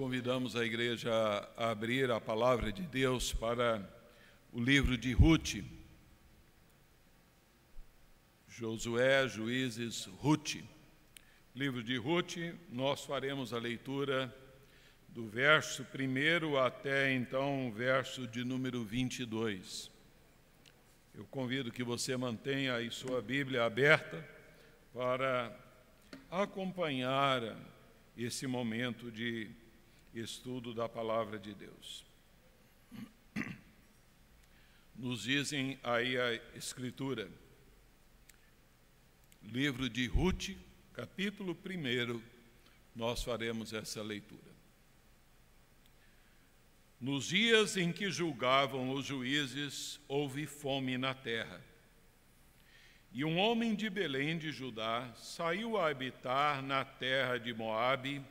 convidamos a igreja a abrir a palavra de Deus para o livro de Ruth. Josué, Juízes, Ruth. Livro de Ruth, nós faremos a leitura do verso 1 até então o verso de número 22. Eu convido que você mantenha aí sua Bíblia aberta para acompanhar esse momento de estudo da palavra de Deus. Nos dizem aí a Escritura, livro de Ruth, capítulo 1, nós faremos essa leitura. Nos dias em que julgavam os juízes, houve fome na terra. E um homem de Belém de Judá saiu a habitar na terra de Moabe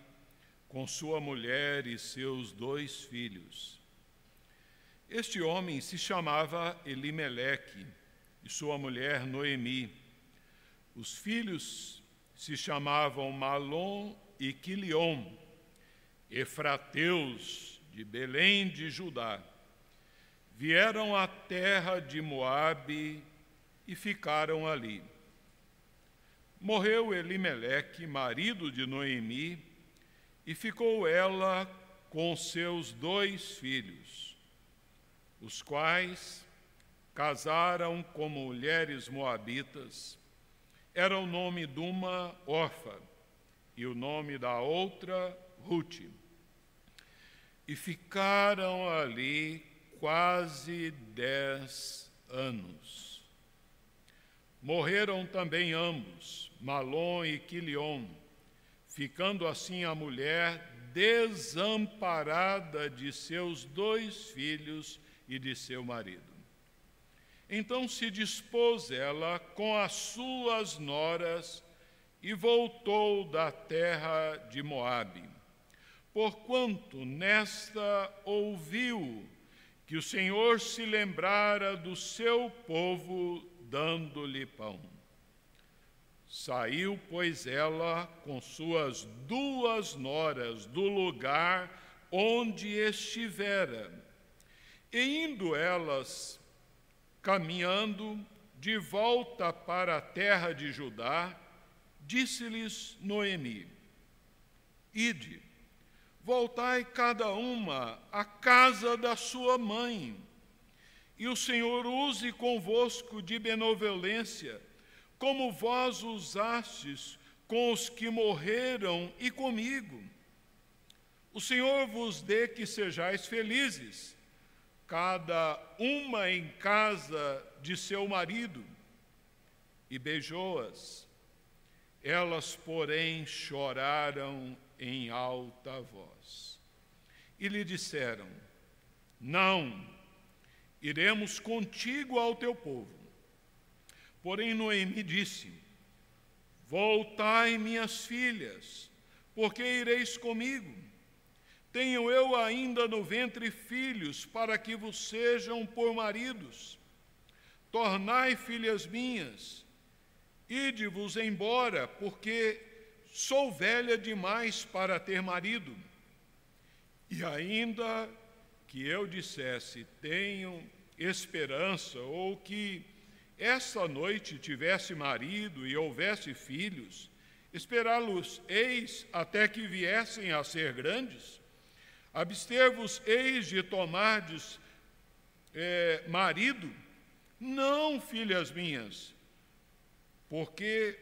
com sua mulher e seus dois filhos. Este homem se chamava Elimeleque e sua mulher Noemi. Os filhos se chamavam Malom e Quilion, efrateus de Belém de Judá. Vieram à terra de Moabe e ficaram ali. Morreu Elimeleque, marido de Noemi, e ficou ela com seus dois filhos, os quais casaram com mulheres moabitas. Era o nome de uma órfã e o nome da outra Ruth. E ficaram ali quase dez anos. Morreram também ambos, Malom e Quilion, ficando assim a mulher desamparada de seus dois filhos e de seu marido. Então se dispôs ela com as suas noras e voltou da terra de Moabe. Porquanto nesta ouviu que o Senhor se lembrara do seu povo dando-lhe pão. Saiu, pois, ela com suas duas noras do lugar onde estivera, e indo elas caminhando de volta para a terra de Judá, disse-lhes Noemi: Ide, voltai cada uma à casa da sua mãe. E o Senhor use convosco de benevolência, como vós usastes com os que morreram e comigo. O Senhor vos dê que sejais felizes, cada uma em casa de seu marido. E beijou-as. Elas, porém, choraram em alta voz. E lhe disseram: Não, Iremos contigo ao teu povo. Porém, Noemi disse: Voltai, minhas filhas, porque ireis comigo. Tenho eu ainda no ventre filhos, para que vos sejam por maridos. Tornai, filhas minhas, ide-vos embora, porque sou velha demais para ter marido. E ainda que eu dissesse tenho esperança, ou que essa noite tivesse marido e houvesse filhos, esperá-los eis até que viessem a ser grandes? Abster-vos eis de tomardes é, marido? Não, filhas minhas, porque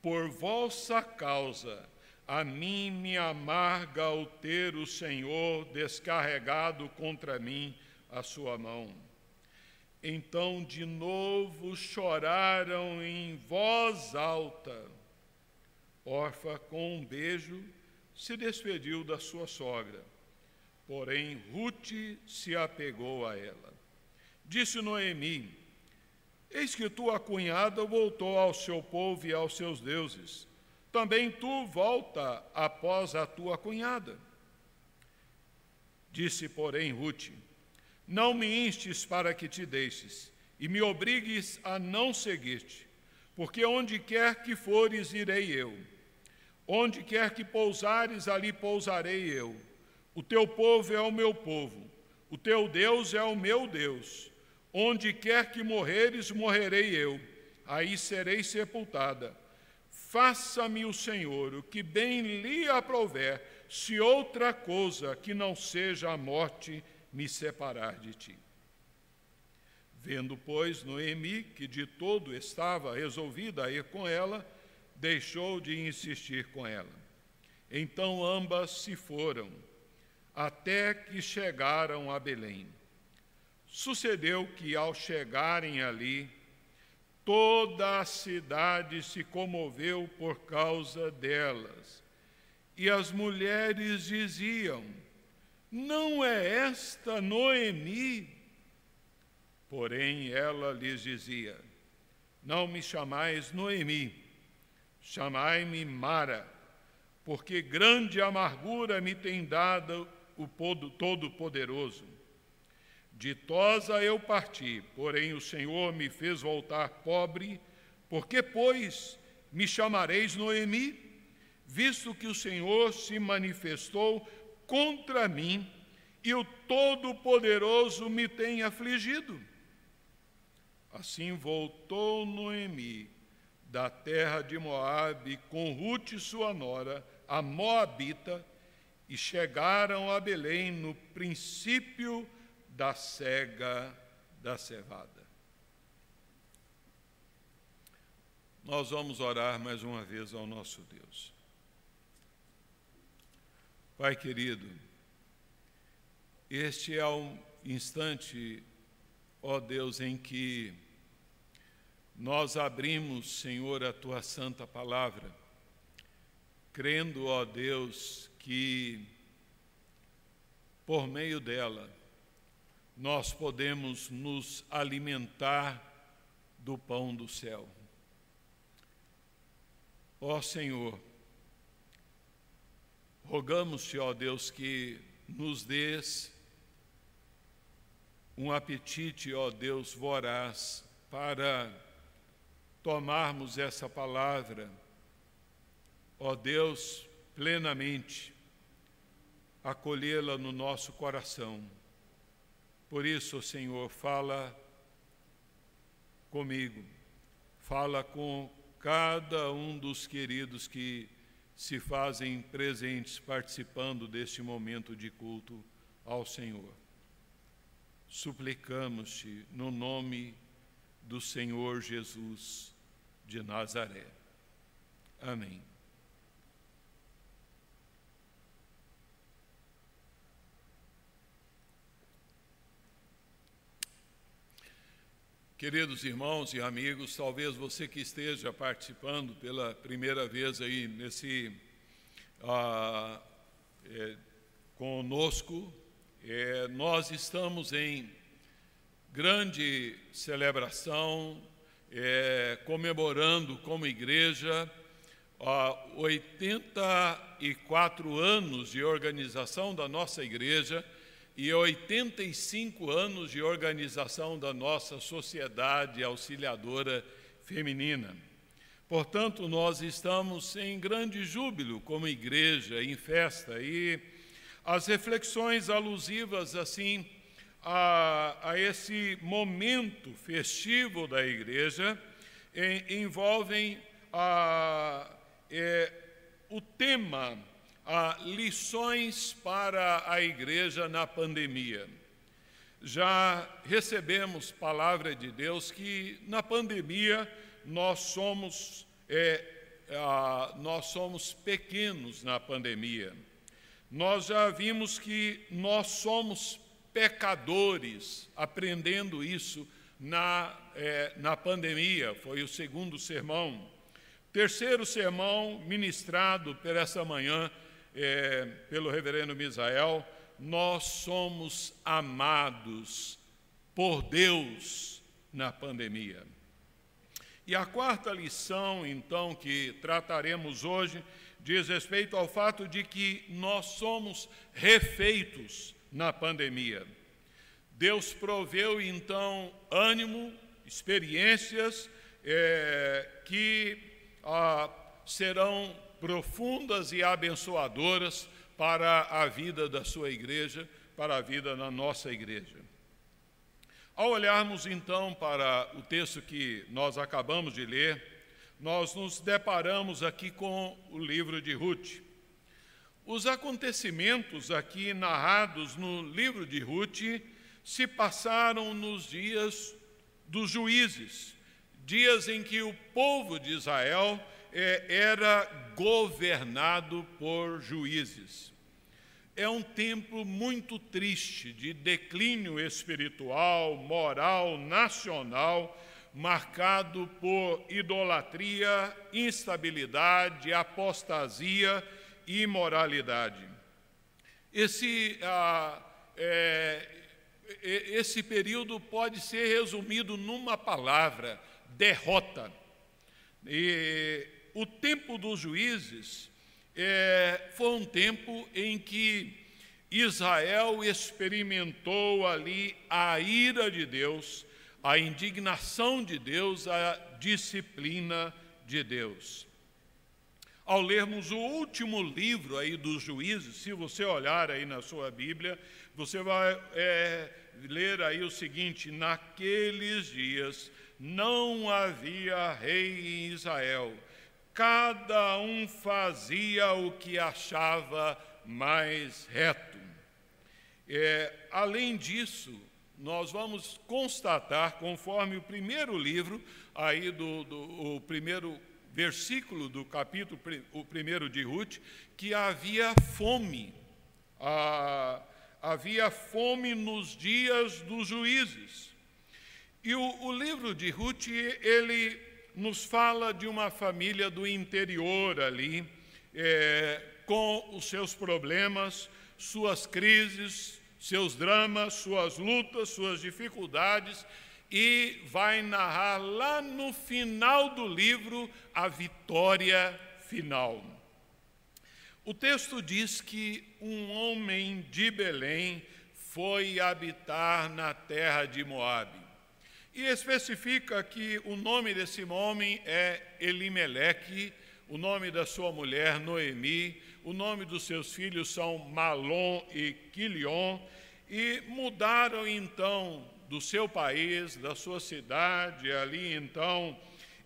por vossa causa a mim me amarga o ter o Senhor descarregado contra mim a sua mão. Então de novo choraram em voz alta. Orfa, com um beijo, se despediu da sua sogra. Porém, Ruth se apegou a ela. Disse Noemi: Eis que tua cunhada voltou ao seu povo e aos seus deuses também tu volta após a tua cunhada. Disse, porém, Ruth: Não me instes para que te deixes, e me obrigues a não seguir-te, porque onde quer que fores, irei eu. Onde quer que pousares, ali pousarei eu. O teu povo é o meu povo, o teu Deus é o meu Deus. Onde quer que morreres, morrerei eu, aí serei sepultada. Faça-me o Senhor o que bem lhe aprouver, se outra coisa que não seja a morte me separar de ti. Vendo, pois, Noemi que de todo estava resolvida a ir com ela, deixou de insistir com ela. Então ambas se foram, até que chegaram a Belém. Sucedeu que, ao chegarem ali, toda a cidade se comoveu por causa delas. E as mulheres diziam: Não é esta Noemi? Porém, ela lhes dizia: Não me chamais Noemi, chamai-me Mara, porque grande amargura me tem dado o Todo-Poderoso. Ditosa eu parti, porém o Senhor me fez voltar pobre, porque, pois, me chamareis Noemi, visto que o Senhor se manifestou contra mim e o Todo-Poderoso me tem afligido. Assim voltou Noemi da terra de Moabe com Ruth sua nora, a Moabita, e chegaram a Belém no princípio da cega da cevada. Nós vamos orar mais uma vez ao nosso Deus. Pai querido, este é um instante, ó Deus, em que nós abrimos, Senhor, a tua santa palavra, crendo, ó Deus, que por meio dela nós podemos nos alimentar do pão do céu. Ó Senhor, rogamos-te, ó Deus, que nos dês um apetite, ó Deus, voraz para tomarmos essa palavra, ó Deus, plenamente, acolhê-la no nosso coração. Por isso, Senhor, fala comigo, fala com cada um dos queridos que se fazem presentes participando deste momento de culto ao Senhor. Suplicamos-te no nome do Senhor Jesus de Nazaré. Amém. Queridos irmãos e amigos, talvez você que esteja participando pela primeira vez aí nesse ah, é, conosco, é, nós estamos em grande celebração é, comemorando como igreja ó, 84 anos de organização da nossa igreja e 85 anos de organização da nossa sociedade auxiliadora feminina. Portanto, nós estamos em grande júbilo como igreja, em festa, e as reflexões alusivas assim a, a esse momento festivo da igreja em, envolvem a, é, o tema a, lições para a igreja na pandemia. Já recebemos palavra de Deus que na pandemia nós somos é, nós somos pequenos na pandemia. Nós já vimos que nós somos pecadores, aprendendo isso na, é, na pandemia, foi o segundo sermão. Terceiro sermão, ministrado por essa manhã é, pelo reverendo Misael, nós somos amados por Deus na pandemia. E a quarta lição, então, que trataremos hoje, diz respeito ao fato de que nós somos refeitos na pandemia. Deus proveu então ânimo, experiências é, que ah, serão profundas e abençoadoras para a vida da sua igreja, para a vida da nossa igreja. Ao olharmos então para o texto que nós acabamos de ler, nós nos deparamos aqui com o livro de Ruth. Os acontecimentos aqui narrados no livro de Ruth se passaram nos dias dos juízes, dias em que o povo de Israel era governado por juízes. É um tempo muito triste de declínio espiritual, moral, nacional, marcado por idolatria, instabilidade, apostasia e imoralidade. Esse, ah, é, esse período pode ser resumido numa palavra: derrota. E o tempo dos juízes é, foi um tempo em que Israel experimentou ali a ira de Deus, a indignação de Deus, a disciplina de Deus. Ao lermos o último livro aí dos juízes, se você olhar aí na sua Bíblia, você vai é, ler aí o seguinte: naqueles dias não havia rei em Israel, cada um fazia o que achava mais reto. É, além disso, nós vamos constatar, conforme o primeiro livro, aí do, do o primeiro versículo do capítulo o primeiro de Ruth, que havia fome. Havia fome nos dias dos juízes. E o, o livro de Ruth, ele nos fala de uma família do interior ali, é, com os seus problemas, suas crises, seus dramas, suas lutas, suas dificuldades, e vai narrar lá no final do livro a vitória final. O texto diz que um homem de Belém foi habitar na terra de Moabe. E especifica que o nome desse homem é Elimeleque, o nome da sua mulher Noemi, o nome dos seus filhos são Malom e Quilion, e mudaram então do seu país, da sua cidade, ali então,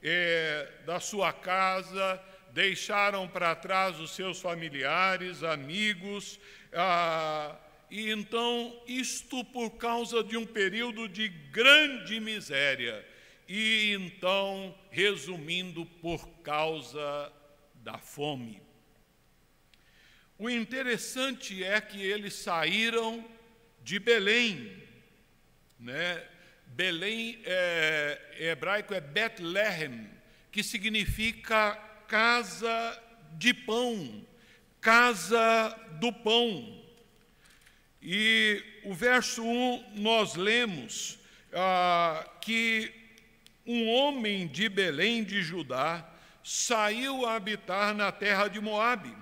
é, da sua casa, deixaram para trás os seus familiares, amigos, ah, e então, isto por causa de um período de grande miséria, e então, resumindo, por causa da fome. O interessante é que eles saíram de Belém, né? Belém é, em hebraico é Bethlehem, que significa casa de pão, casa do pão. E o verso 1 nós lemos ah, que um homem de Belém de Judá saiu a habitar na terra de Moabe.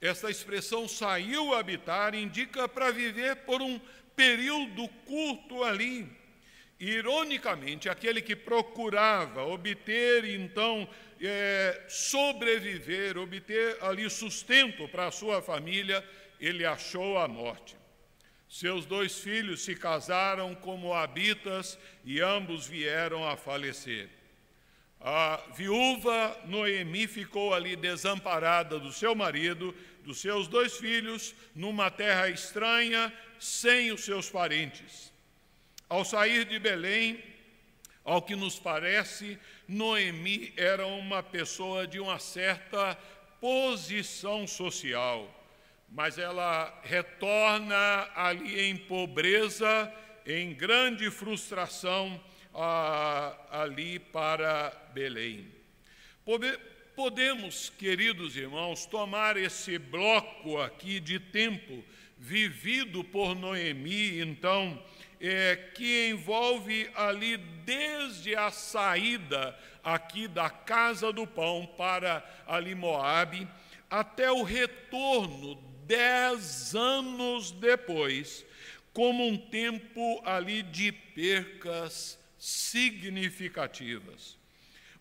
Esta expressão saiu a habitar indica para viver por um período curto ali. Ironicamente, aquele que procurava obter então é, sobreviver, obter ali sustento para a sua família, ele achou a morte. Seus dois filhos se casaram como habitas e ambos vieram a falecer. A viúva Noemi ficou ali desamparada do seu marido, dos seus dois filhos, numa terra estranha, sem os seus parentes. Ao sair de Belém, ao que nos parece, Noemi era uma pessoa de uma certa posição social mas ela retorna ali em pobreza, em grande frustração ali para Belém. Podemos, queridos irmãos, tomar esse bloco aqui de tempo vivido por Noemi, então, é, que envolve ali desde a saída aqui da casa do pão para ali Moabe, até o retorno dez anos depois, como um tempo ali de percas significativas.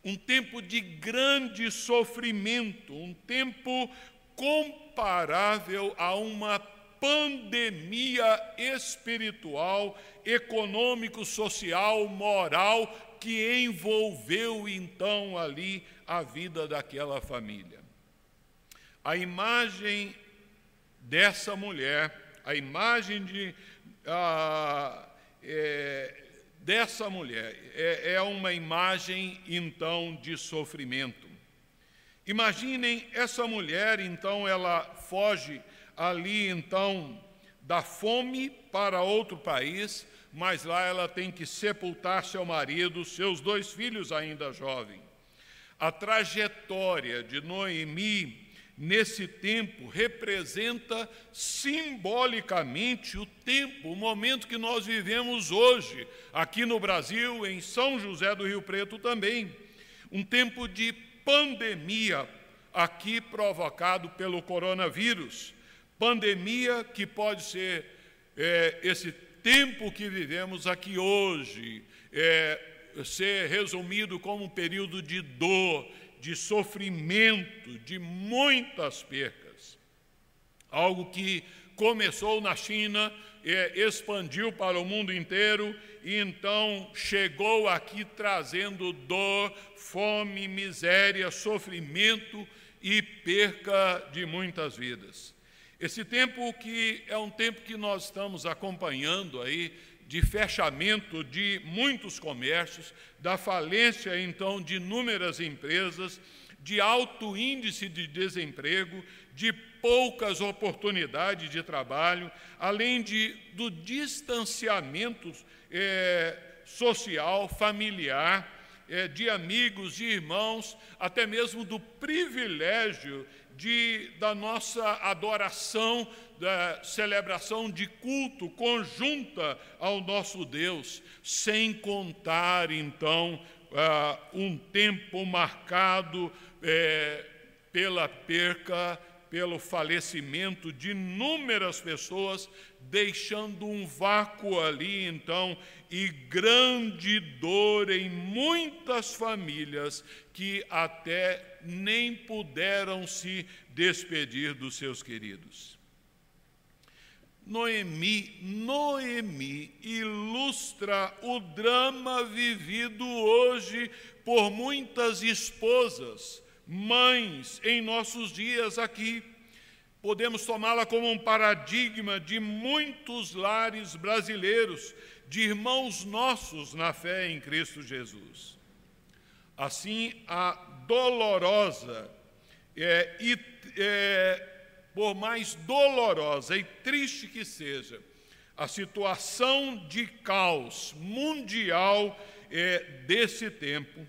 um tempo de grande sofrimento, um tempo comparável a uma pandemia espiritual, econômico, social, moral que envolveu então ali a vida daquela família. A imagem dessa mulher, a imagem de, ah, é, dessa mulher é, é uma imagem então de sofrimento. Imaginem essa mulher, então ela foge ali então da fome para outro país, mas lá ela tem que sepultar seu marido, seus dois filhos ainda jovens. A trajetória de Noemi nesse tempo representa simbolicamente o tempo, o momento que nós vivemos hoje, aqui no Brasil, em São José do Rio Preto também. Um tempo de pandemia, aqui provocado pelo coronavírus. Pandemia que pode ser é, esse tempo que vivemos aqui hoje, é, ser resumido como um período de dor, de sofrimento, de muitas percas. Algo que começou na China, é, expandiu para o mundo inteiro e então chegou aqui trazendo dor, fome, miséria, sofrimento e perca de muitas vidas. Esse tempo que é um tempo que nós estamos acompanhando aí, de fechamento de muitos comércios, da falência então de inúmeras empresas, de alto índice de desemprego, de poucas oportunidades de trabalho, além de, do distanciamento é, social, familiar, é, de amigos, de irmãos, até mesmo do privilégio de, da nossa adoração, da celebração de culto conjunta ao nosso Deus, sem contar, então, uh, um tempo marcado é, pela perca, pelo falecimento de inúmeras pessoas, deixando um vácuo ali, então, e grande dor em muitas famílias que até nem puderam se despedir dos seus queridos. Noemi, Noemi ilustra o drama vivido hoje por muitas esposas, mães em nossos dias aqui. Podemos tomá-la como um paradigma de muitos lares brasileiros, de irmãos nossos na fé em Cristo Jesus. Assim, a dolorosa é, e é, por mais dolorosa e triste que seja, a situação de caos mundial é, desse tempo,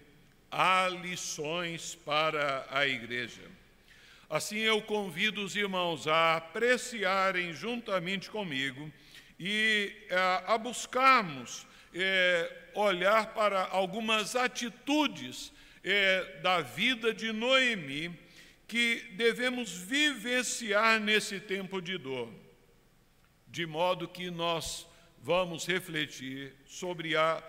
há lições para a igreja. Assim, eu convido os irmãos a apreciarem juntamente comigo e a, a buscarmos é, olhar para algumas atitudes é, da vida de Noemi que devemos vivenciar nesse tempo de dor, de modo que nós vamos refletir sobre a,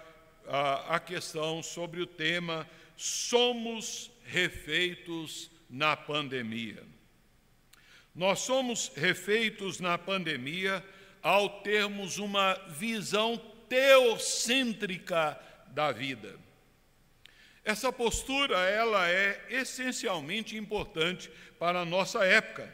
a, a questão, sobre o tema Somos refeitos na pandemia. Nós somos refeitos na pandemia ao termos uma visão teocêntrica da vida. Essa postura ela é essencialmente importante para a nossa época,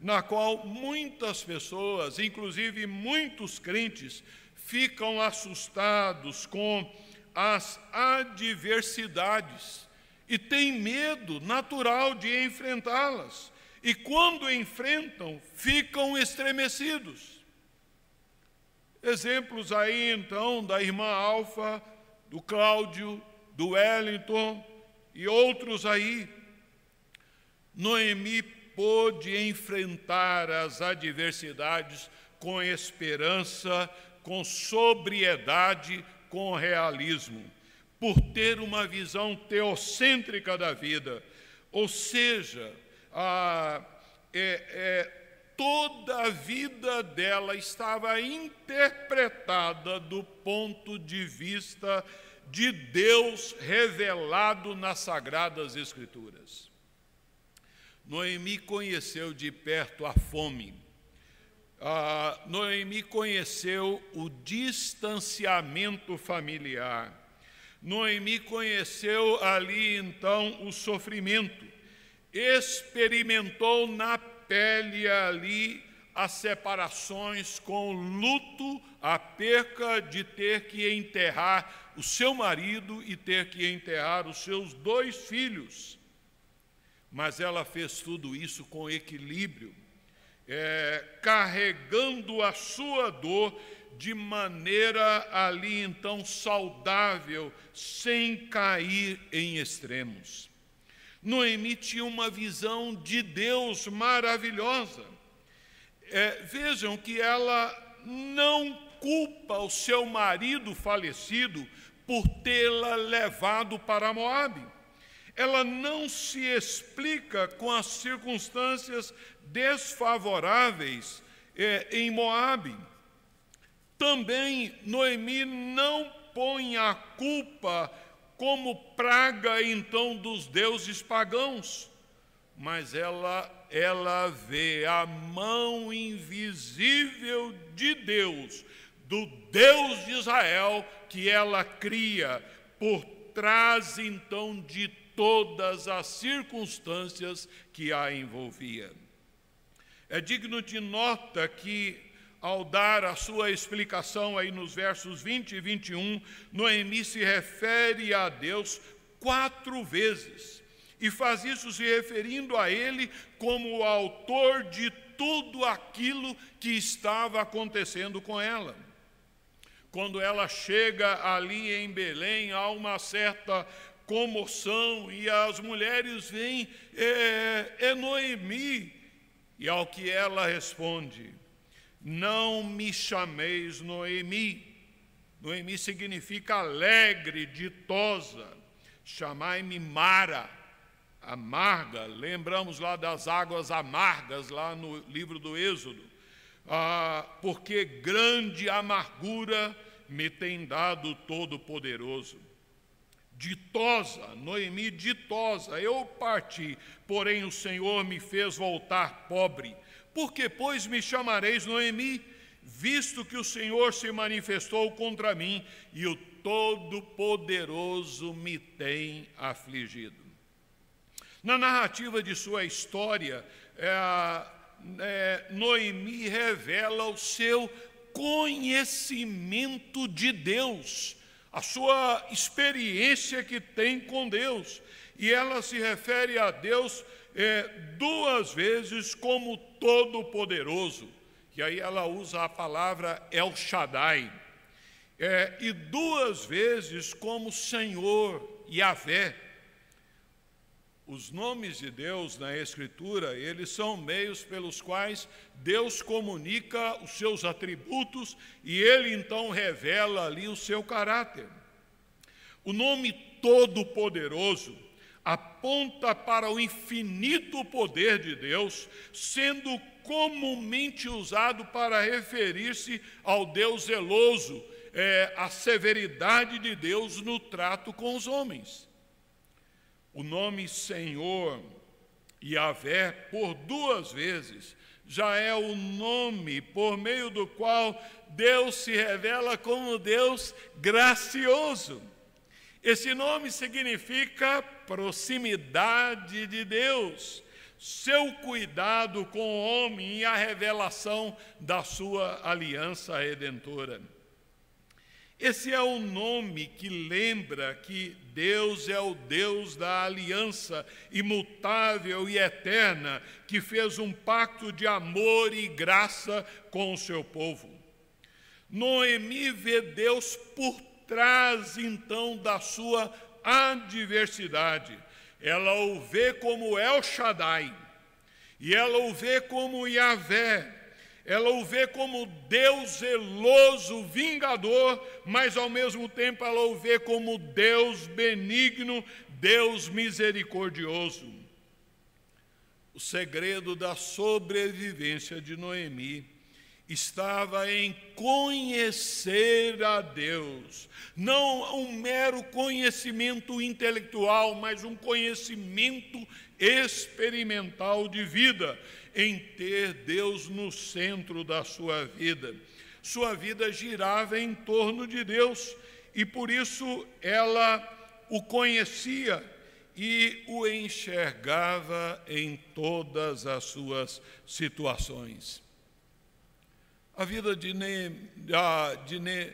na qual muitas pessoas, inclusive muitos crentes, ficam assustados com as adversidades e têm medo natural de enfrentá-las. E quando enfrentam, ficam estremecidos. Exemplos aí então da irmã Alfa, do Cláudio, do Wellington e outros aí. Noemi pôde enfrentar as adversidades com esperança, com sobriedade, com realismo, por ter uma visão teocêntrica da vida, ou seja, a, é, é, toda a vida dela estava interpretada do ponto de vista de Deus revelado nas Sagradas Escrituras. Noemi conheceu de perto a fome. Ah, Noemi conheceu o distanciamento familiar. Noemi conheceu ali então o sofrimento. Experimentou na pele ali as separações com luto, a perca de ter que enterrar o seu marido e ter que enterrar os seus dois filhos mas ela fez tudo isso com equilíbrio, é, carregando a sua dor de maneira ali então saudável, sem cair em extremos. Noemi tinha uma visão de Deus maravilhosa. É, vejam que ela não culpa o seu marido falecido por tê-la levado para Moabe ela não se explica com as circunstâncias desfavoráveis é, em Moabe. Também Noemi não põe a culpa como praga então dos deuses pagãos, mas ela ela vê a mão invisível de Deus, do Deus de Israel que ela cria por trás então de todas as circunstâncias que a envolvia. É digno de nota que, ao dar a sua explicação aí nos versos 20 e 21, Noemi se refere a Deus quatro vezes e faz isso se referindo a Ele como o autor de tudo aquilo que estava acontecendo com ela. Quando ela chega ali em Belém, há uma certa comoção e as mulheres veem, é, é Noemi. E ao que ela responde, não me chameis Noemi. Noemi significa alegre, ditosa. Chamai-me Mara, amarga. Lembramos lá das águas amargas, lá no livro do Êxodo. Ah, porque grande amargura me tem dado Todo-Poderoso ditosa, Noemi ditosa, eu parti, porém o Senhor me fez voltar pobre. Por que, pois, me chamareis Noemi, visto que o Senhor se manifestou contra mim e o Todo-Poderoso me tem afligido? Na narrativa de sua história, é, é, Noemi revela o seu conhecimento de Deus a sua experiência que tem com Deus. E ela se refere a Deus é, duas vezes como Todo-Poderoso. E aí ela usa a palavra El Shaddai. É, e duas vezes como Senhor, Yahvé. Os nomes de Deus na Escritura, eles são meios pelos quais Deus comunica os seus atributos e ele então revela ali o seu caráter. O nome Todo-Poderoso aponta para o infinito poder de Deus, sendo comumente usado para referir-se ao Deus zeloso, é, a severidade de Deus no trato com os homens. O nome Senhor Yahvé, por duas vezes, já é o nome por meio do qual Deus se revela como Deus gracioso. Esse nome significa proximidade de Deus, seu cuidado com o homem e a revelação da sua aliança redentora. Esse é o nome que lembra que Deus é o Deus da aliança imutável e eterna, que fez um pacto de amor e graça com o seu povo. Noemi vê Deus por trás, então, da sua adversidade. Ela o vê como El Shaddai, e ela o vê como Yahvé, ela o vê como Deus zeloso, vingador, mas ao mesmo tempo ela o vê como Deus benigno, Deus misericordioso. O segredo da sobrevivência de Noemi estava em conhecer a Deus, não um mero conhecimento intelectual, mas um conhecimento experimental de vida, em ter Deus no centro da sua vida. Sua vida girava em torno de Deus e por isso ela o conhecia e o enxergava em todas as suas situações. A vida de, ne, de ne,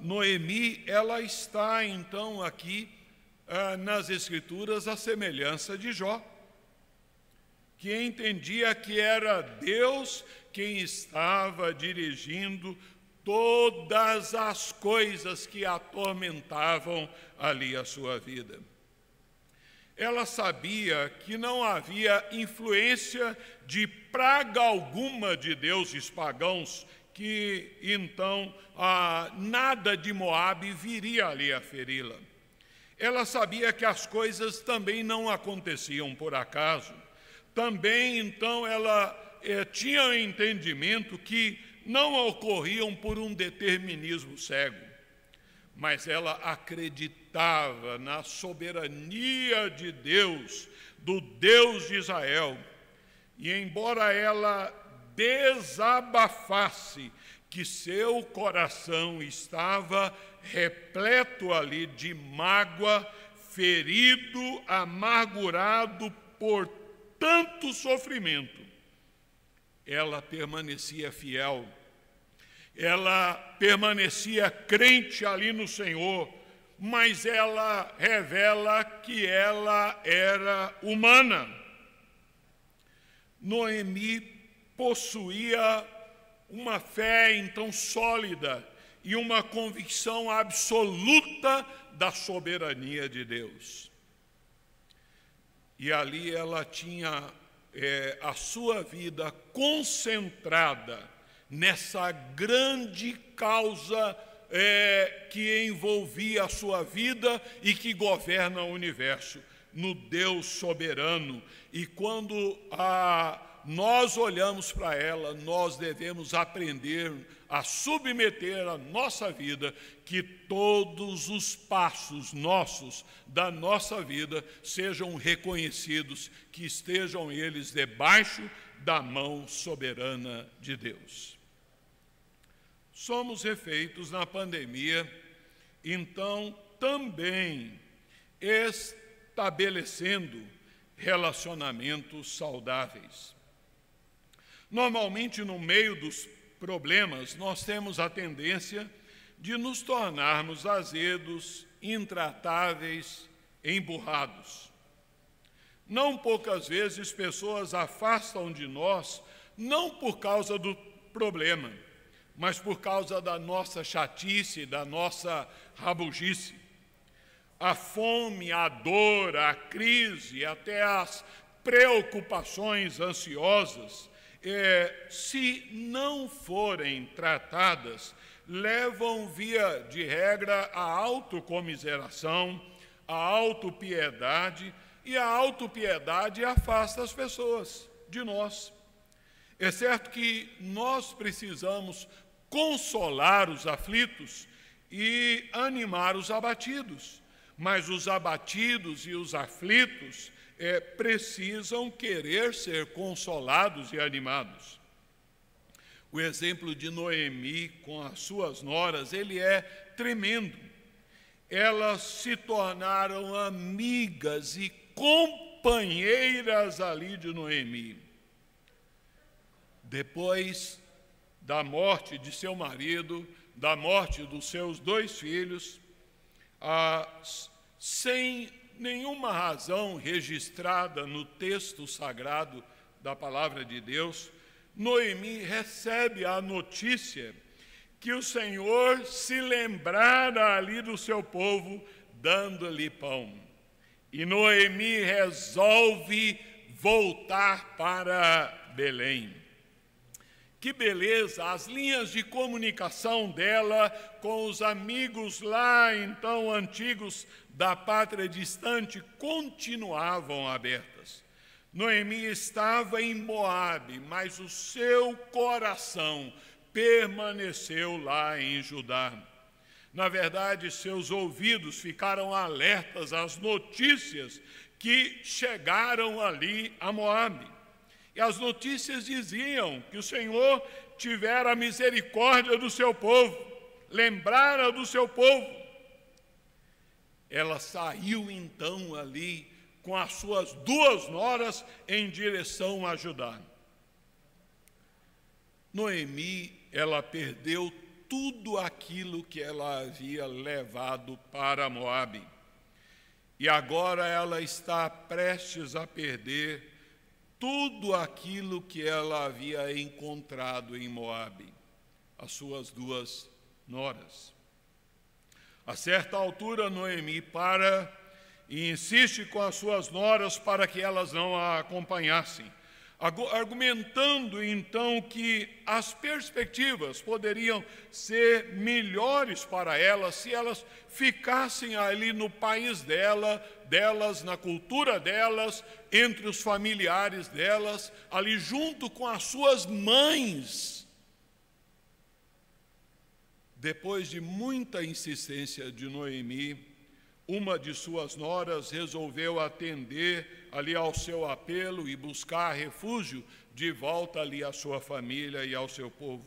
Noemi, ela está então aqui ah, nas Escrituras a semelhança de Jó, que entendia que era Deus quem estava dirigindo todas as coisas que atormentavam ali a sua vida. Ela sabia que não havia influência de praga alguma de deuses pagãos, que então ah, nada de Moabe viria ali a feri-la. Ela sabia que as coisas também não aconteciam por acaso. Também então ela eh, tinha o entendimento que não ocorriam por um determinismo cego, mas ela acreditava na soberania de Deus, do Deus de Israel. E embora ela desabafasse que seu coração estava repleto ali de mágoa, ferido, amargurado por tanto sofrimento, ela permanecia fiel, ela permanecia crente ali no Senhor, mas ela revela que ela era humana. Noemi possuía uma fé então sólida e uma convicção absoluta da soberania de Deus. E ali ela tinha é, a sua vida concentrada nessa grande causa é, que envolvia a sua vida e que governa o universo, no Deus soberano. E quando a, nós olhamos para ela, nós devemos aprender a submeter a nossa vida, que todos os passos nossos da nossa vida sejam reconhecidos, que estejam eles debaixo da mão soberana de Deus. Somos refeitos na pandemia, então também estabelecendo relacionamentos saudáveis. Normalmente, no meio dos problemas, nós temos a tendência de nos tornarmos azedos, intratáveis, emburrados. Não poucas vezes pessoas afastam de nós, não por causa do problema, mas por causa da nossa chatice, da nossa rabugice. A fome, a dor, a crise, até as preocupações ansiosas é, se não forem tratadas, levam, via de regra, à autocomiseração, à autopiedade, e a autopiedade afasta as pessoas de nós. É certo que nós precisamos consolar os aflitos e animar os abatidos, mas os abatidos e os aflitos é, precisam querer ser consolados e animados. O exemplo de Noemi com as suas noras, ele é tremendo. Elas se tornaram amigas e companheiras ali de Noemi. Depois da morte de seu marido, da morte dos seus dois filhos, ah, sem nenhuma razão registrada no texto sagrado da palavra de Deus, Noemi recebe a notícia que o Senhor se lembrara ali do seu povo, dando-lhe pão. E Noemi resolve voltar para Belém. Que beleza, as linhas de comunicação dela com os amigos lá então antigos da pátria distante continuavam abertas. Noemi estava em Moabe, mas o seu coração permaneceu lá em Judá. Na verdade, seus ouvidos ficaram alertas às notícias que chegaram ali a Moabe. E as notícias diziam que o Senhor tivera misericórdia do seu povo, lembrara do seu povo. Ela saiu então ali com as suas duas noras em direção a Judá. Noemi, ela perdeu tudo aquilo que ela havia levado para Moabe. E agora ela está prestes a perder tudo aquilo que ela havia encontrado em Moabe, as suas duas noras. A certa altura, Noemi para e insiste com as suas noras para que elas não a acompanhassem argumentando então que as perspectivas poderiam ser melhores para elas se elas ficassem ali no país dela, delas, na cultura delas, entre os familiares delas, ali junto com as suas mães. Depois de muita insistência de Noemi, uma de suas noras resolveu atender ali ao seu apelo e buscar refúgio de volta ali à sua família e ao seu povo.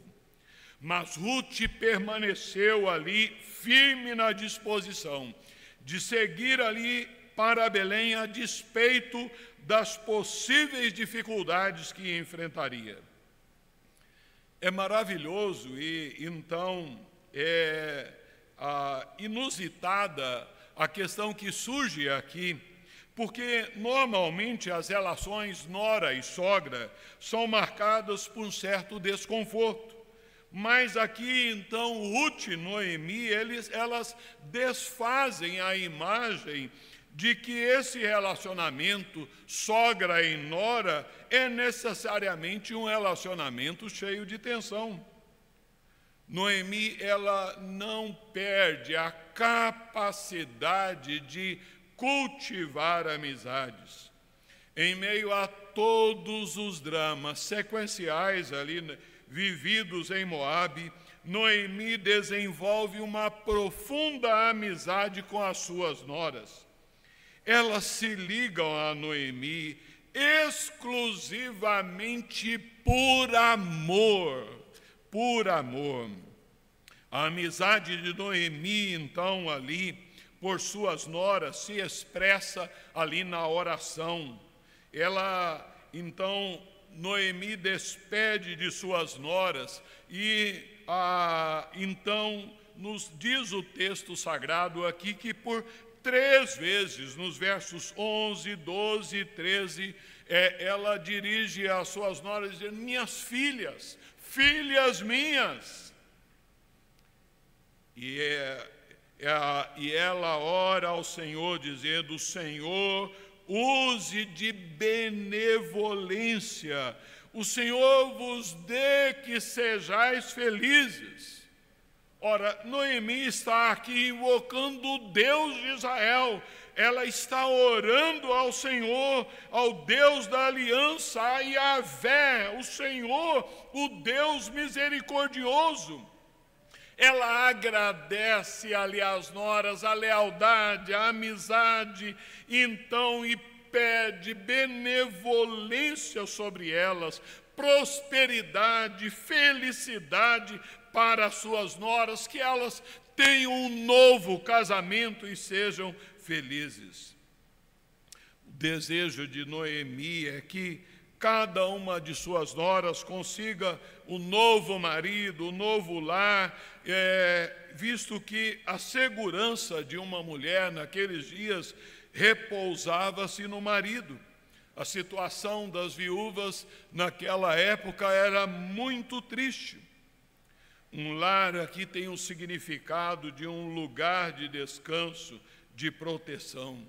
Mas Ruth permaneceu ali firme na disposição de seguir ali para Belém a despeito das possíveis dificuldades que enfrentaria. É maravilhoso e então é a inusitada a questão que surge aqui, porque normalmente as relações nora e sogra são marcadas por um certo desconforto. Mas aqui então Ruth e Noemi, eles, elas desfazem a imagem de que esse relacionamento sogra e nora é necessariamente um relacionamento cheio de tensão. Noemi, ela não perde a capacidade de cultivar amizades. Em meio a todos os dramas sequenciais ali né, vividos em Moabe, Noemi desenvolve uma profunda amizade com as suas noras. Elas se ligam a Noemi exclusivamente por amor por amor. A amizade de Noemi, então, ali, por suas noras, se expressa ali na oração. Ela, então, Noemi despede de suas noras e, ah, então, nos diz o texto sagrado aqui que por três vezes, nos versos 11, 12 e 13, é, ela dirige às suas noras dizendo: Minhas filhas, filhas minhas. E, é, é, e ela ora ao Senhor, dizendo: Senhor, use de benevolência, o Senhor vos dê que sejais felizes. Ora, Noemi está aqui invocando o Deus de Israel, ela está orando ao Senhor, ao Deus da aliança, a Yahvé, o Senhor, o Deus misericordioso. Ela agradece ali às noras a lealdade, a amizade, então, e pede benevolência sobre elas, prosperidade, felicidade para as suas noras, que elas tenham um novo casamento e sejam felizes. O desejo de Noemi é que cada uma de suas noras consiga um novo marido, um novo lar, é, visto que a segurança de uma mulher naqueles dias repousava-se no marido. A situação das viúvas naquela época era muito triste. Um lar aqui tem o significado de um lugar de descanso, de proteção.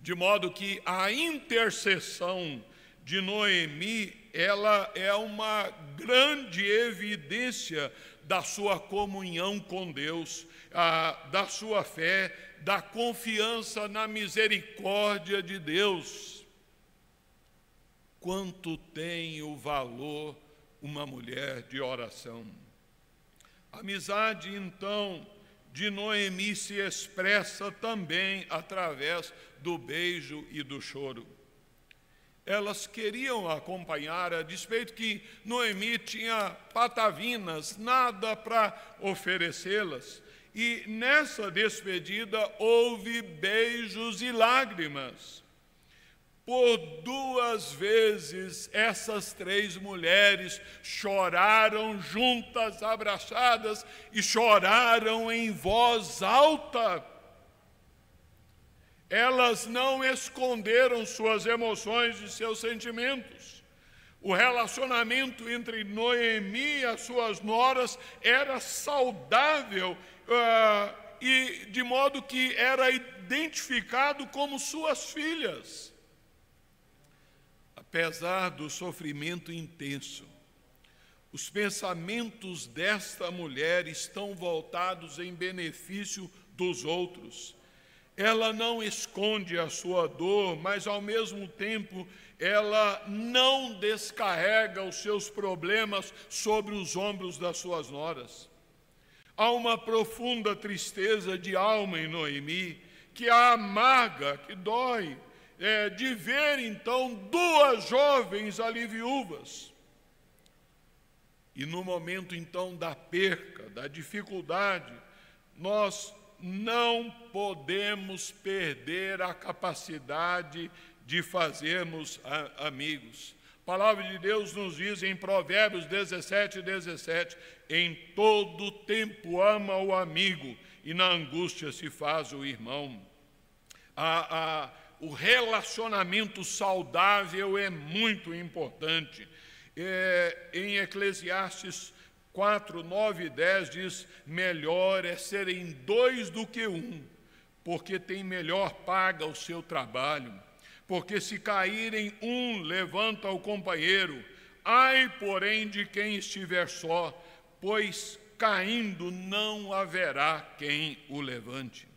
De modo que a intercessão de Noemi, ela é uma grande evidência da sua comunhão com Deus, a, da sua fé, da confiança na misericórdia de Deus. quanto tem o valor uma mulher de oração. Amizade, então, de Noemi se expressa também através do beijo e do choro. Elas queriam acompanhar, a despeito que Noemi tinha patavinas, nada para oferecê-las. E nessa despedida houve beijos e lágrimas. Por duas vezes essas três mulheres choraram juntas, abraçadas, e choraram em voz alta. Elas não esconderam suas emoções e seus sentimentos. O relacionamento entre Noemi e as suas noras era saudável uh, e de modo que era identificado como suas filhas apesar do sofrimento intenso, os pensamentos desta mulher estão voltados em benefício dos outros. Ela não esconde a sua dor, mas ao mesmo tempo ela não descarrega os seus problemas sobre os ombros das suas noras. Há uma profunda tristeza de alma em Noemi, que a amarga, que dói, é, de ver então duas jovens ali viúvas. E no momento então da perca, da dificuldade, nós não podemos perder a capacidade de fazermos a, amigos. A palavra de Deus nos diz em Provérbios 17, 17: em todo tempo ama o amigo, e na angústia se faz o irmão. A, a, o relacionamento saudável é muito importante. É, em Eclesiastes 4, 9 e 10 diz: melhor é serem dois do que um, porque tem melhor paga o seu trabalho. Porque se caírem um, levanta o companheiro. Ai, porém, de quem estiver só, pois caindo não haverá quem o levante.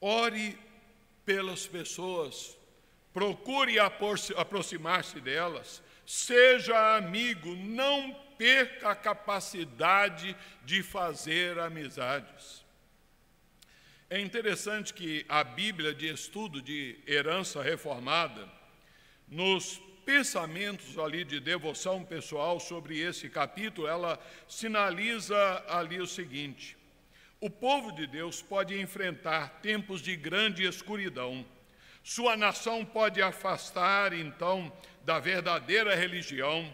Ore pelas pessoas, procure aproximar-se delas, seja amigo, não perca a capacidade de fazer amizades. É interessante que a Bíblia de estudo de herança reformada, nos pensamentos ali de devoção pessoal sobre esse capítulo, ela sinaliza ali o seguinte: o povo de Deus pode enfrentar tempos de grande escuridão. Sua nação pode afastar, então, da verdadeira religião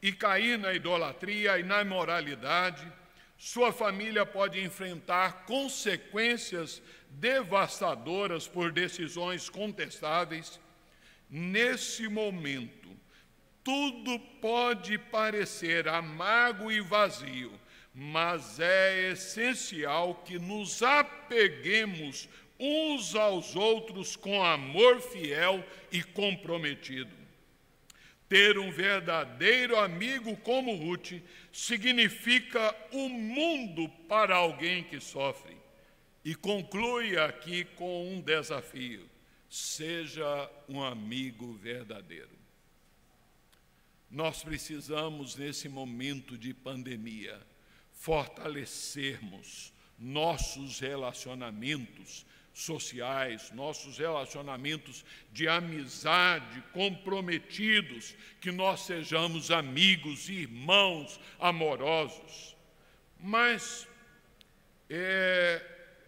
e cair na idolatria e na imoralidade. Sua família pode enfrentar consequências devastadoras por decisões contestáveis. Nesse momento, tudo pode parecer amargo e vazio mas é essencial que nos apeguemos uns aos outros com amor fiel e comprometido. Ter um verdadeiro amigo como Ruth significa o um mundo para alguém que sofre. E conclui aqui com um desafio: seja um amigo verdadeiro. Nós precisamos, nesse momento de pandemia, fortalecermos nossos relacionamentos sociais, nossos relacionamentos de amizade comprometidos, que nós sejamos amigos, irmãos amorosos. Mas é,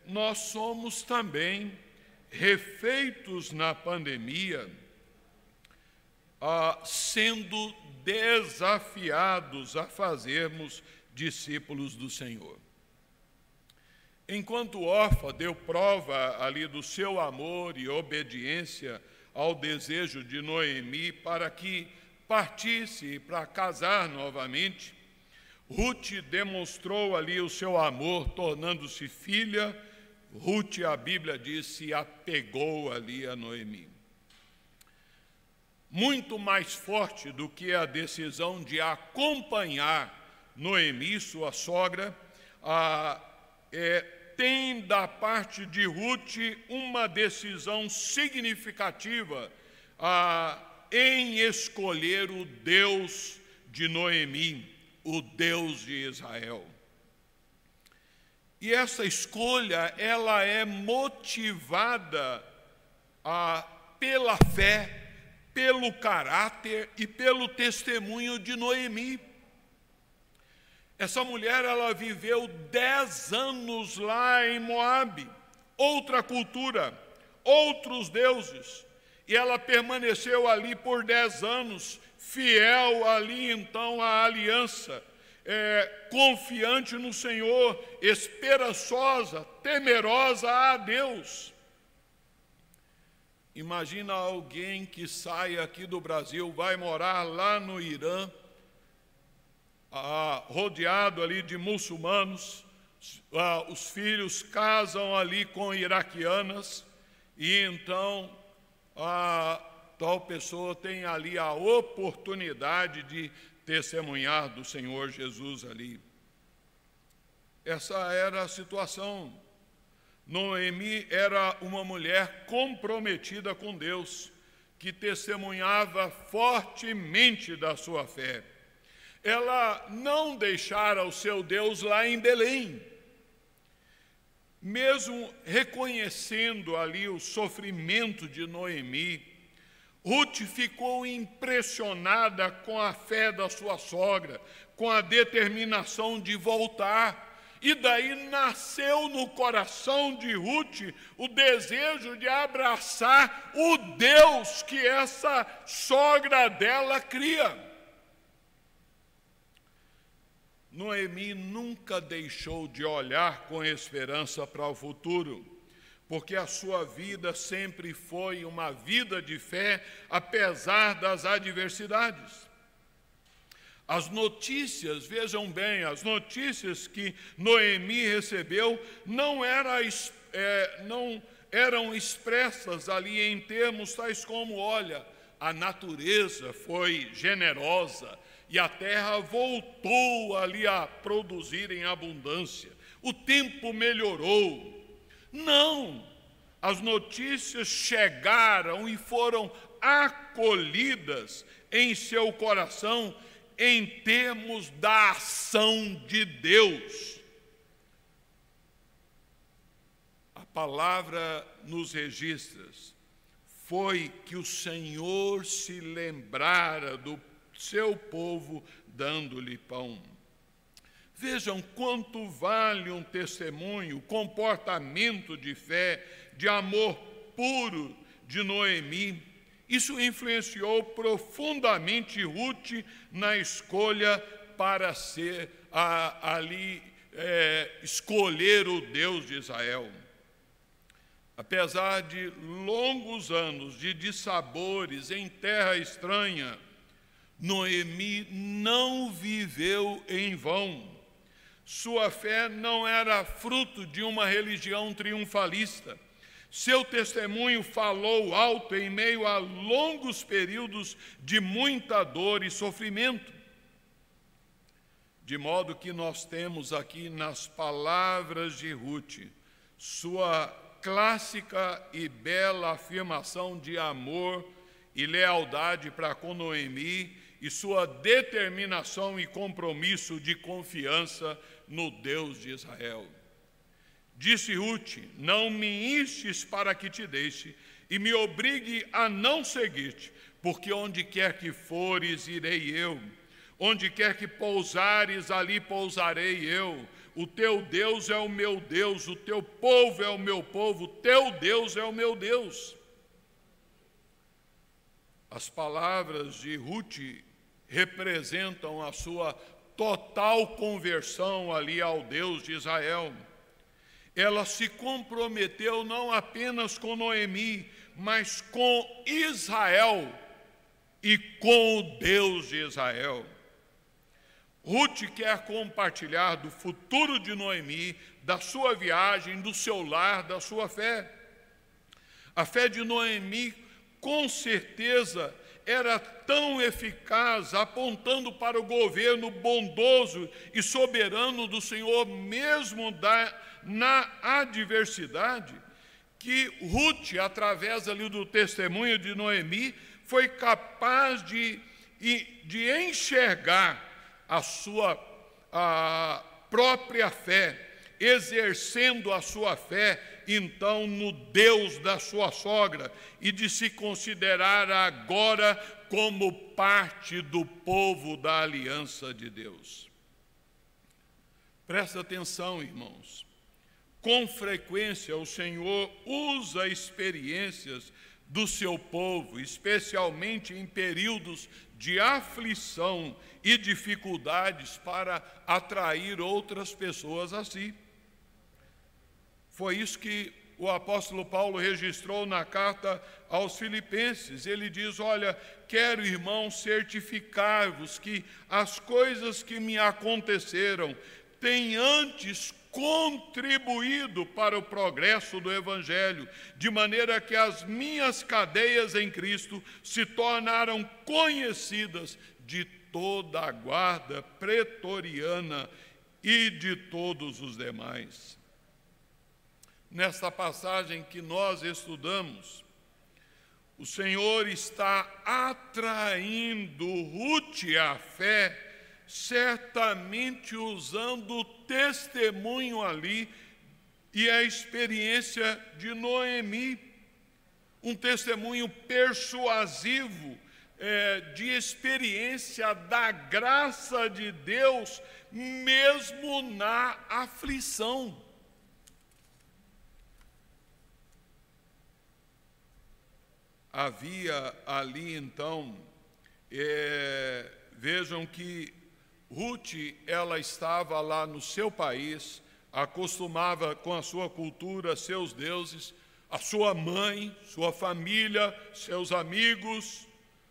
nós somos também refeitos na pandemia, ah, sendo desafiados a fazermos discípulos do Senhor. Enquanto Orfa deu prova ali do seu amor e obediência ao desejo de Noemi para que partisse para casar novamente, Ruth demonstrou ali o seu amor, tornando-se filha. Ruth, a Bíblia diz, se apegou ali a Noemi. Muito mais forte do que a decisão de acompanhar Noemi, sua sogra, ah, é, tem da parte de Ruth uma decisão significativa ah, em escolher o Deus de Noemi, o Deus de Israel. E essa escolha, ela é motivada ah, pela fé, pelo caráter e pelo testemunho de Noemi. Essa mulher, ela viveu dez anos lá em Moabe, outra cultura, outros deuses, e ela permaneceu ali por dez anos, fiel ali então à aliança, é, confiante no Senhor, esperançosa, temerosa a Deus. Imagina alguém que sai aqui do Brasil, vai morar lá no Irã, ah, rodeado ali de muçulmanos, ah, os filhos casam ali com iraquianas, e então a tal pessoa tem ali a oportunidade de testemunhar do Senhor Jesus ali. Essa era a situação. Noemi era uma mulher comprometida com Deus, que testemunhava fortemente da sua fé. Ela não deixara o seu Deus lá em Belém, mesmo reconhecendo ali o sofrimento de Noemi, Ruth ficou impressionada com a fé da sua sogra, com a determinação de voltar. E daí nasceu no coração de Ruth o desejo de abraçar o Deus que essa sogra dela cria. Noemi nunca deixou de olhar com esperança para o futuro, porque a sua vida sempre foi uma vida de fé, apesar das adversidades. As notícias, vejam bem, as notícias que Noemi recebeu não, era, é, não eram expressas ali em termos tais como: olha, a natureza foi generosa, e a terra voltou ali a produzir em abundância. O tempo melhorou. Não, as notícias chegaram e foram acolhidas em seu coração em termos da ação de Deus. A palavra nos registra foi que o Senhor se lembrara do seu povo, dando-lhe pão. Vejam quanto vale um testemunho, comportamento de fé, de amor puro de Noemi. Isso influenciou profundamente Ruth na escolha para ser a, ali é, escolher o Deus de Israel. Apesar de longos anos de dissabores em terra estranha, Noemi não viveu em vão. Sua fé não era fruto de uma religião triunfalista. Seu testemunho falou alto em meio a longos períodos de muita dor e sofrimento. De modo que nós temos aqui nas palavras de Ruth sua clássica e bela afirmação de amor e lealdade para com Noemi e sua determinação e compromisso de confiança no Deus de Israel. Disse Ruth: Não me instes para que te deixe e me obrigue a não seguir-te, porque onde quer que fores, irei eu. Onde quer que pousares, ali pousarei eu. O teu Deus é o meu Deus, o teu povo é o meu povo, o teu Deus é o meu Deus. As palavras de Ruth representam a sua total conversão ali ao Deus de Israel. Ela se comprometeu não apenas com Noemi, mas com Israel e com o Deus de Israel. Ruth quer compartilhar do futuro de Noemi, da sua viagem, do seu lar, da sua fé. A fé de Noemi, com certeza, era tão eficaz, apontando para o governo bondoso e soberano do Senhor, mesmo da, na adversidade, que Ruth, através ali do testemunho de Noemi, foi capaz de, de enxergar a sua a própria fé, exercendo a sua fé, então, no Deus da sua sogra, e de se considerar agora como parte do povo da aliança de Deus. Presta atenção, irmãos. Com frequência, o Senhor usa experiências do seu povo, especialmente em períodos de aflição e dificuldades, para atrair outras pessoas a si. Foi isso que o apóstolo Paulo registrou na carta aos Filipenses. Ele diz: Olha, quero, irmãos, certificar-vos que as coisas que me aconteceram têm antes contribuído para o progresso do Evangelho, de maneira que as minhas cadeias em Cristo se tornaram conhecidas de toda a guarda pretoriana e de todos os demais nesta passagem que nós estudamos, o Senhor está atraindo Ruth à fé, certamente usando o testemunho ali e a experiência de Noemi, um testemunho persuasivo é, de experiência da graça de Deus, mesmo na aflição. Havia ali então, é, vejam que Ruth, ela estava lá no seu país, acostumava com a sua cultura, seus deuses, a sua mãe, sua família, seus amigos,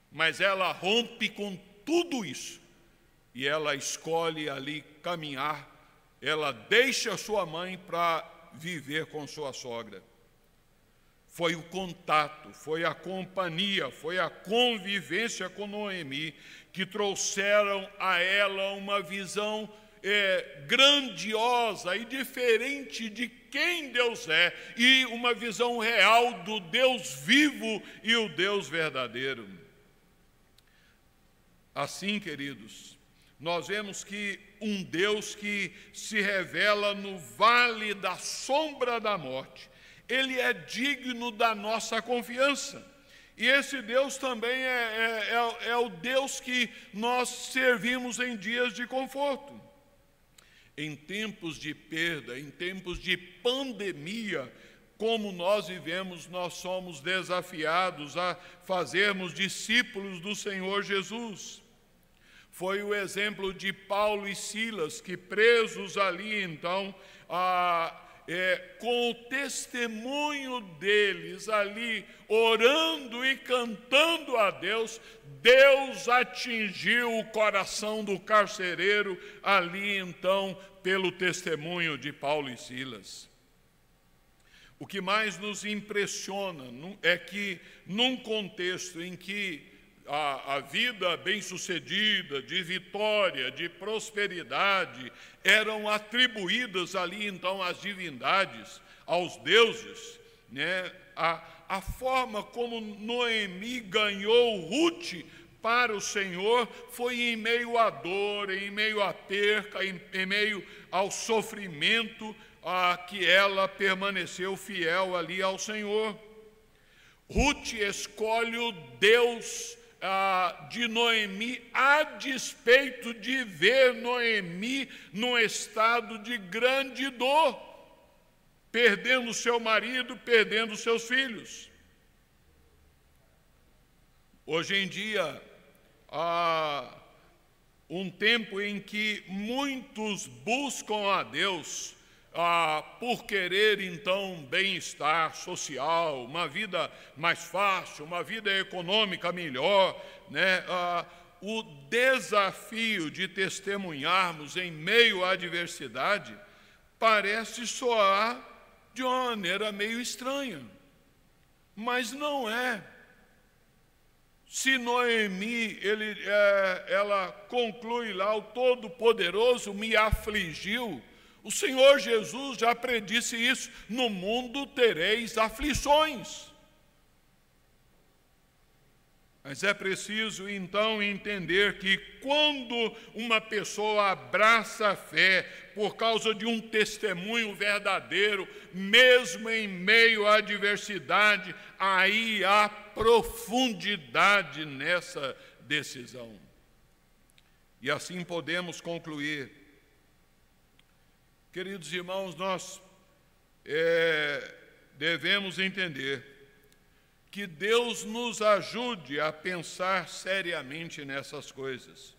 mas ela rompe com tudo isso. E ela escolhe ali caminhar, ela deixa sua mãe para viver com sua sogra foi o contato, foi a companhia, foi a convivência com Noemi que trouxeram a ela uma visão é, grandiosa e diferente de quem Deus é e uma visão real do Deus vivo e o Deus verdadeiro. Assim, queridos, nós vemos que um Deus que se revela no vale da sombra da morte ele é digno da nossa confiança. E esse Deus também é, é, é, é, o Deus que nós servimos em dias de conforto. Em tempos de perda, em tempos de pandemia, como nós vivemos, nós somos desafiados a fazermos discípulos do Senhor Jesus. Foi o exemplo de Paulo e Silas, que presos ali então, a, é, com o testemunho deles ali, orando e cantando a Deus, Deus atingiu o coração do carcereiro ali então, pelo testemunho de Paulo e Silas. O que mais nos impressiona é que, num contexto em que a, a vida bem-sucedida, de vitória, de prosperidade, eram atribuídas ali então às divindades, aos deuses, né? a, a forma como Noemi ganhou Ruth para o Senhor foi em meio à dor, em meio à perca, em, em meio ao sofrimento, a que ela permaneceu fiel ali ao Senhor. Ruth escolhe o Deus ah, de Noemi, a despeito de ver Noemi num estado de grande dor, perdendo seu marido, perdendo seus filhos. Hoje em dia, há um tempo em que muitos buscam a Deus ah, por querer então bem-estar social, uma vida mais fácil, uma vida econômica melhor, né? Ah, o desafio de testemunharmos em meio à adversidade parece soar de uma maneira meio estranha, mas não é. Se Noemi, ele, é, ela conclui lá, o Todo-Poderoso me afligiu, o Senhor Jesus já predisse isso: no mundo tereis aflições. Mas é preciso então entender que quando uma pessoa abraça a fé por causa de um testemunho verdadeiro, mesmo em meio à adversidade, aí há profundidade nessa decisão. E assim podemos concluir. Queridos irmãos, nós é, devemos entender que Deus nos ajude a pensar seriamente nessas coisas,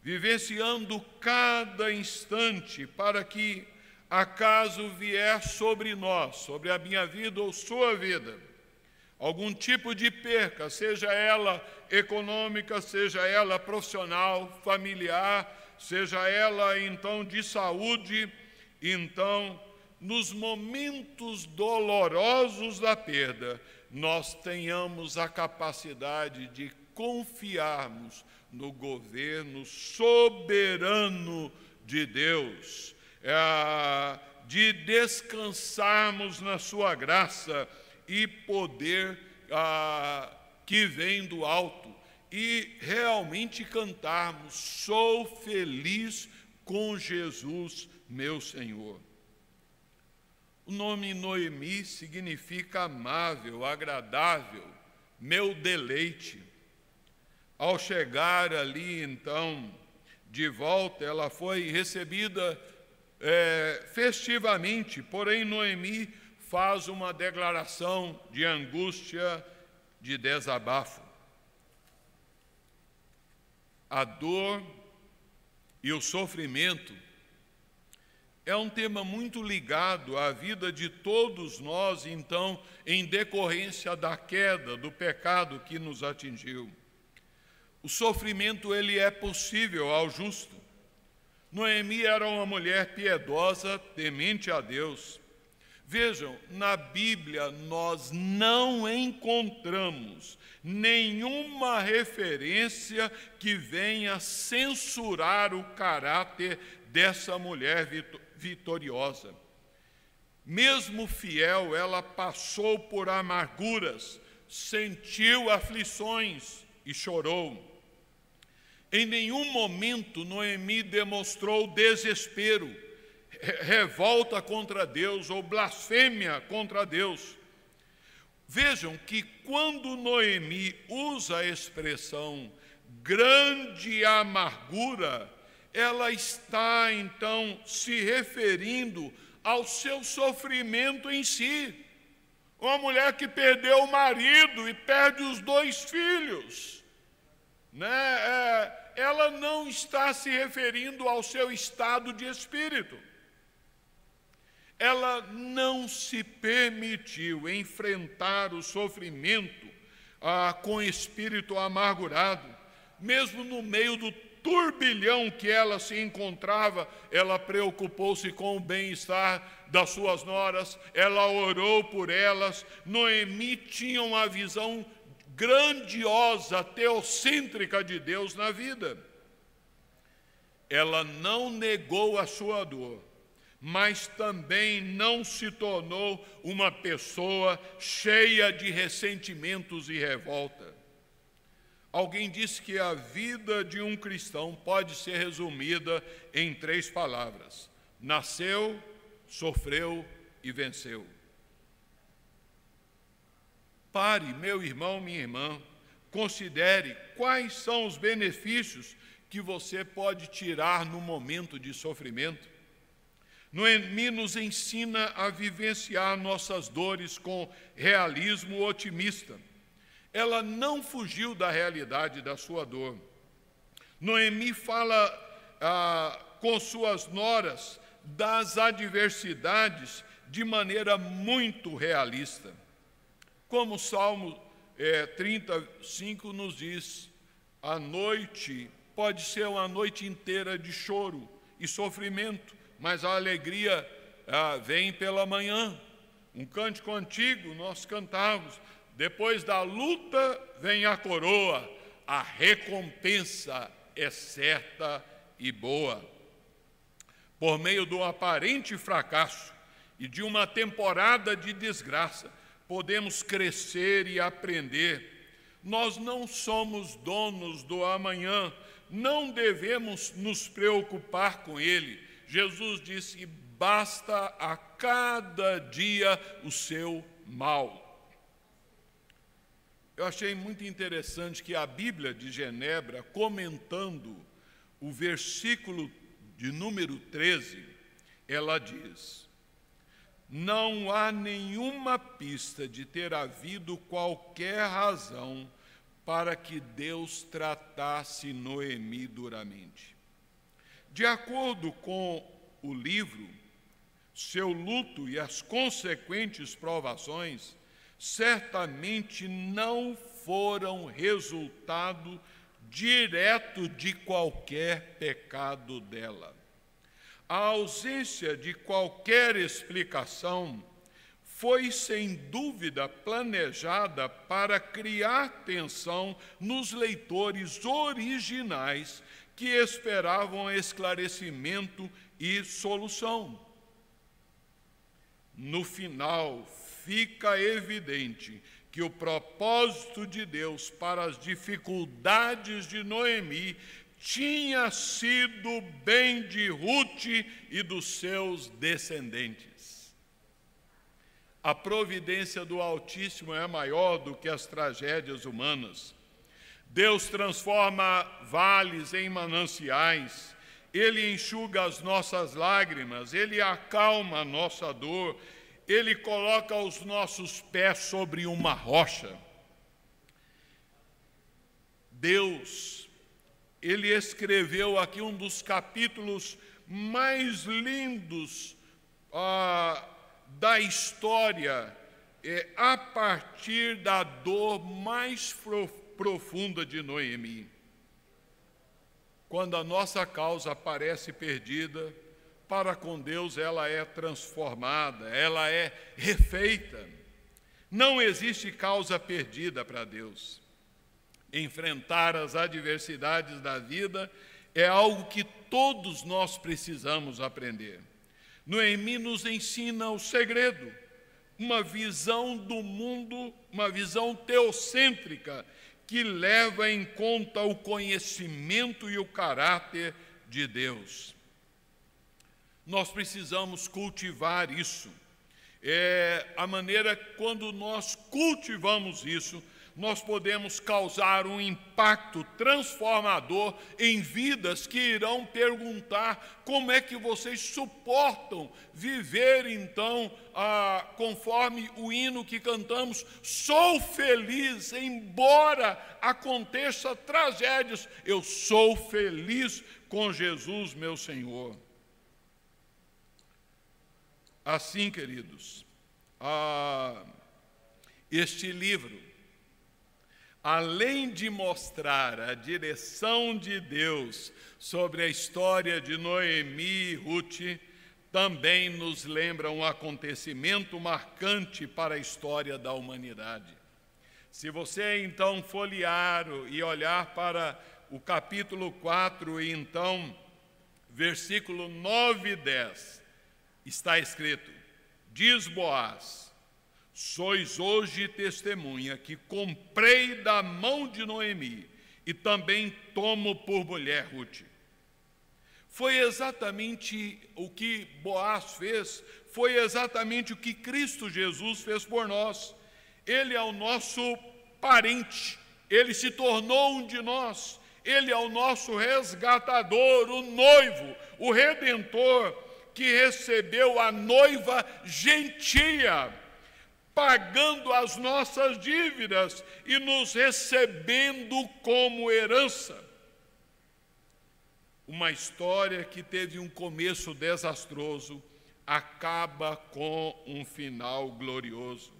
vivenciando cada instante para que, acaso vier sobre nós, sobre a minha vida ou sua vida, algum tipo de perca, seja ela econômica, seja ela profissional, familiar, seja ela então de saúde, então, nos momentos dolorosos da perda, nós tenhamos a capacidade de confiarmos no governo soberano de Deus, é, de descansarmos na Sua graça e poder ah, que vem do alto e realmente cantarmos: Sou feliz com Jesus, meu Senhor. O nome Noemi significa amável, agradável, meu deleite. Ao chegar ali, então, de volta, ela foi recebida é, festivamente, porém, Noemi faz uma declaração de angústia, de desabafo. A dor e o sofrimento é um tema muito ligado à vida de todos nós, então, em decorrência da queda, do pecado que nos atingiu. O sofrimento ele é possível ao justo. Noemi era uma mulher piedosa, temente a Deus. Vejam, na Bíblia nós não encontramos nenhuma referência que venha censurar o caráter dessa mulher vitoriosa. Mesmo fiel, ela passou por amarguras, sentiu aflições e chorou. Em nenhum momento Noemi demonstrou desespero, revolta contra Deus ou blasfêmia contra Deus. Vejam que quando Noemi usa a expressão grande amargura, ela está então se referindo ao seu sofrimento em si. Uma mulher que perdeu o marido e perde os dois filhos. Né? É, ela não está se referindo ao seu estado de espírito. Ela não se permitiu enfrentar o sofrimento ah, com espírito amargurado, mesmo no meio do turbilhão que ela se encontrava, ela preocupou-se com o bem-estar das suas noras, ela orou por elas. Noemi tinha uma visão grandiosa, teocêntrica de Deus na vida. Ela não negou a sua dor, mas também não se tornou uma pessoa cheia de ressentimentos e revolta. Alguém disse que a vida de um cristão pode ser resumida em três palavras: nasceu, sofreu e venceu. Pare, meu irmão, minha irmã, considere quais são os benefícios que você pode tirar no momento de sofrimento. Noemi nos ensina a vivenciar nossas dores com realismo otimista ela não fugiu da realidade da sua dor. Noemi fala ah, com suas noras das adversidades de maneira muito realista. Como o Salmo é, 35 nos diz, a noite pode ser uma noite inteira de choro e sofrimento, mas a alegria ah, vem pela manhã. Um cântico antigo nós cantávamos, depois da luta vem a coroa, a recompensa é certa e boa. Por meio do aparente fracasso e de uma temporada de desgraça, podemos crescer e aprender. Nós não somos donos do amanhã, não devemos nos preocupar com ele. Jesus disse: basta a cada dia o seu mal. Eu achei muito interessante que a Bíblia de Genebra, comentando o versículo de número 13, ela diz: Não há nenhuma pista de ter havido qualquer razão para que Deus tratasse Noemi duramente. De acordo com o livro, seu luto e as consequentes provações certamente não foram resultado direto de qualquer pecado dela. A ausência de qualquer explicação foi sem dúvida planejada para criar tensão nos leitores originais que esperavam esclarecimento e solução. No final, fica evidente que o propósito de Deus para as dificuldades de Noemi tinha sido bem de Ruth e dos seus descendentes. A providência do Altíssimo é maior do que as tragédias humanas. Deus transforma vales em mananciais, Ele enxuga as nossas lágrimas, Ele acalma a nossa dor, ele coloca os nossos pés sobre uma rocha. Deus, ele escreveu aqui um dos capítulos mais lindos ah, da história, é, a partir da dor mais profunda de Noemi. Quando a nossa causa parece perdida, para com Deus ela é transformada, ela é refeita. Não existe causa perdida para Deus. Enfrentar as adversidades da vida é algo que todos nós precisamos aprender. Noemi nos ensina o segredo, uma visão do mundo, uma visão teocêntrica que leva em conta o conhecimento e o caráter de Deus. Nós precisamos cultivar isso. É a maneira quando nós cultivamos isso, nós podemos causar um impacto transformador em vidas que irão perguntar como é que vocês suportam viver então, conforme o hino que cantamos, sou feliz, embora aconteça tragédias, eu sou feliz com Jesus, meu Senhor. Assim, queridos, este livro, além de mostrar a direção de Deus sobre a história de Noemi e Ruth, também nos lembra um acontecimento marcante para a história da humanidade. Se você então folhear e olhar para o capítulo 4 e então versículo 9 e 10, está escrito: Diz Boaz: Sois hoje testemunha que comprei da mão de Noemi e também tomo por mulher Ruth. Foi exatamente o que Boaz fez, foi exatamente o que Cristo Jesus fez por nós. Ele é o nosso parente, ele se tornou um de nós, ele é o nosso resgatador, o noivo, o redentor que recebeu a noiva gentia, pagando as nossas dívidas e nos recebendo como herança. Uma história que teve um começo desastroso, acaba com um final glorioso.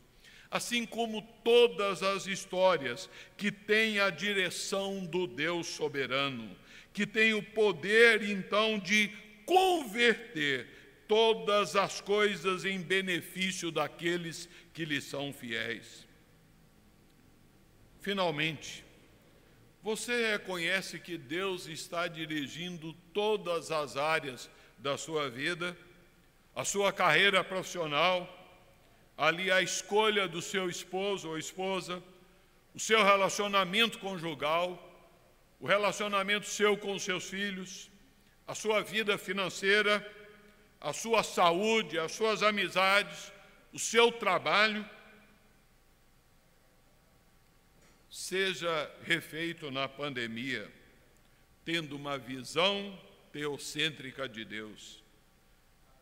Assim como todas as histórias que têm a direção do Deus soberano, que tem o poder então de converter todas as coisas em benefício daqueles que lhe são fiéis. Finalmente, você reconhece que Deus está dirigindo todas as áreas da sua vida, a sua carreira profissional, ali a escolha do seu esposo ou esposa, o seu relacionamento conjugal, o relacionamento seu com seus filhos, a sua vida financeira, a sua saúde, as suas amizades, o seu trabalho, seja refeito na pandemia, tendo uma visão teocêntrica de Deus.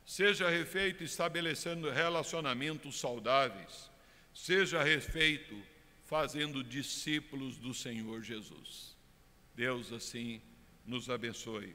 Seja refeito estabelecendo relacionamentos saudáveis. Seja refeito fazendo discípulos do Senhor Jesus. Deus assim nos abençoe.